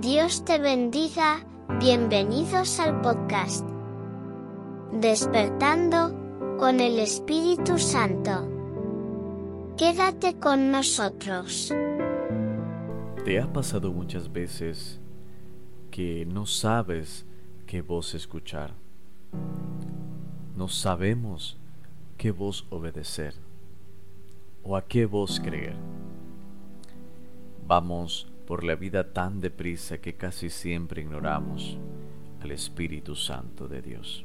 Dios te bendiga, bienvenidos al podcast. Despertando con el Espíritu Santo. Quédate con nosotros. ¿Te ha pasado muchas veces que no sabes qué voz escuchar? No sabemos qué voz obedecer o a qué voz creer. Vamos por la vida tan deprisa que casi siempre ignoramos al Espíritu Santo de Dios.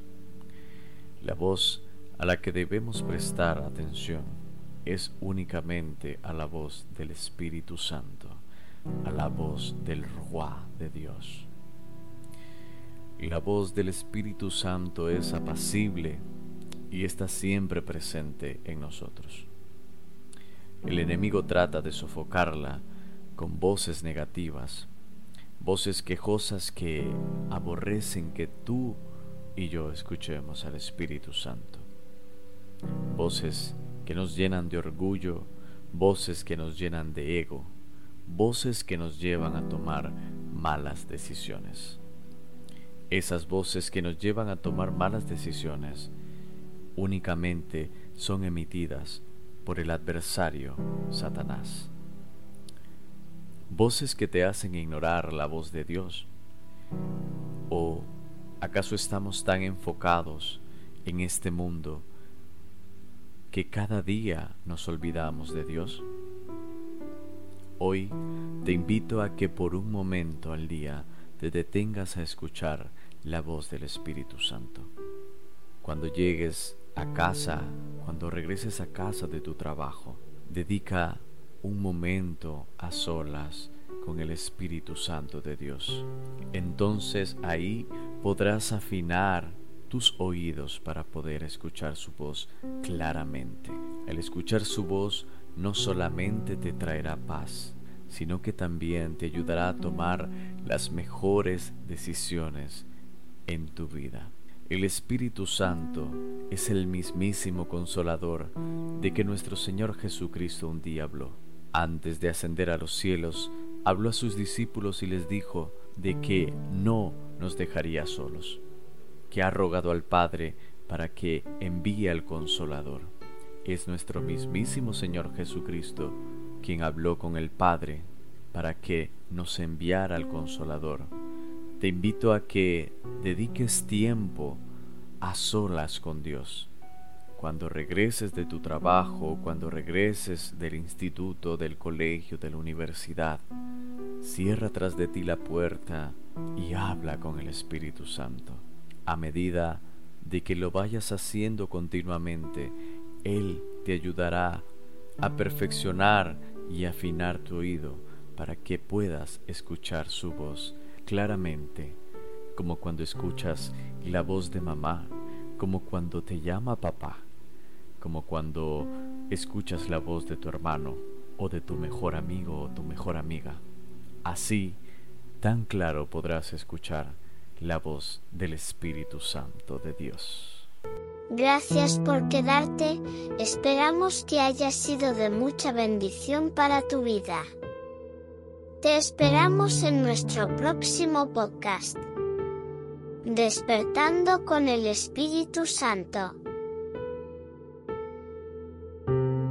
La voz a la que debemos prestar atención es únicamente a la voz del Espíritu Santo, a la voz del Roi de Dios. La voz del Espíritu Santo es apacible y está siempre presente en nosotros. El enemigo trata de sofocarla con voces negativas, voces quejosas que aborrecen que tú y yo escuchemos al Espíritu Santo. Voces que nos llenan de orgullo, voces que nos llenan de ego, voces que nos llevan a tomar malas decisiones. Esas voces que nos llevan a tomar malas decisiones únicamente son emitidas por el adversario, Satanás. Voces que te hacen ignorar la voz de Dios. ¿O acaso estamos tan enfocados en este mundo que cada día nos olvidamos de Dios? Hoy te invito a que por un momento al día te detengas a escuchar la voz del Espíritu Santo. Cuando llegues a casa, cuando regreses a casa de tu trabajo, dedica un momento a solas con el Espíritu Santo de Dios. Entonces ahí podrás afinar tus oídos para poder escuchar su voz claramente. El escuchar su voz no solamente te traerá paz, sino que también te ayudará a tomar las mejores decisiones en tu vida. El Espíritu Santo es el mismísimo consolador de que nuestro Señor Jesucristo un día habló. Antes de ascender a los cielos, habló a sus discípulos y les dijo de que no nos dejaría solos, que ha rogado al Padre para que envíe al consolador. Es nuestro mismísimo Señor Jesucristo quien habló con el Padre para que nos enviara al consolador te invito a que dediques tiempo a solas con Dios. Cuando regreses de tu trabajo, cuando regreses del instituto, del colegio, de la universidad, cierra tras de ti la puerta y habla con el Espíritu Santo. A medida de que lo vayas haciendo continuamente, Él te ayudará a perfeccionar y afinar tu oído para que puedas escuchar su voz claramente, como cuando escuchas la voz de mamá, como cuando te llama papá, como cuando escuchas la voz de tu hermano o de tu mejor amigo o tu mejor amiga. Así, tan claro podrás escuchar la voz del Espíritu Santo de Dios. Gracias por quedarte, esperamos que haya sido de mucha bendición para tu vida. Te esperamos en nuestro próximo podcast. Despertando con el Espíritu Santo.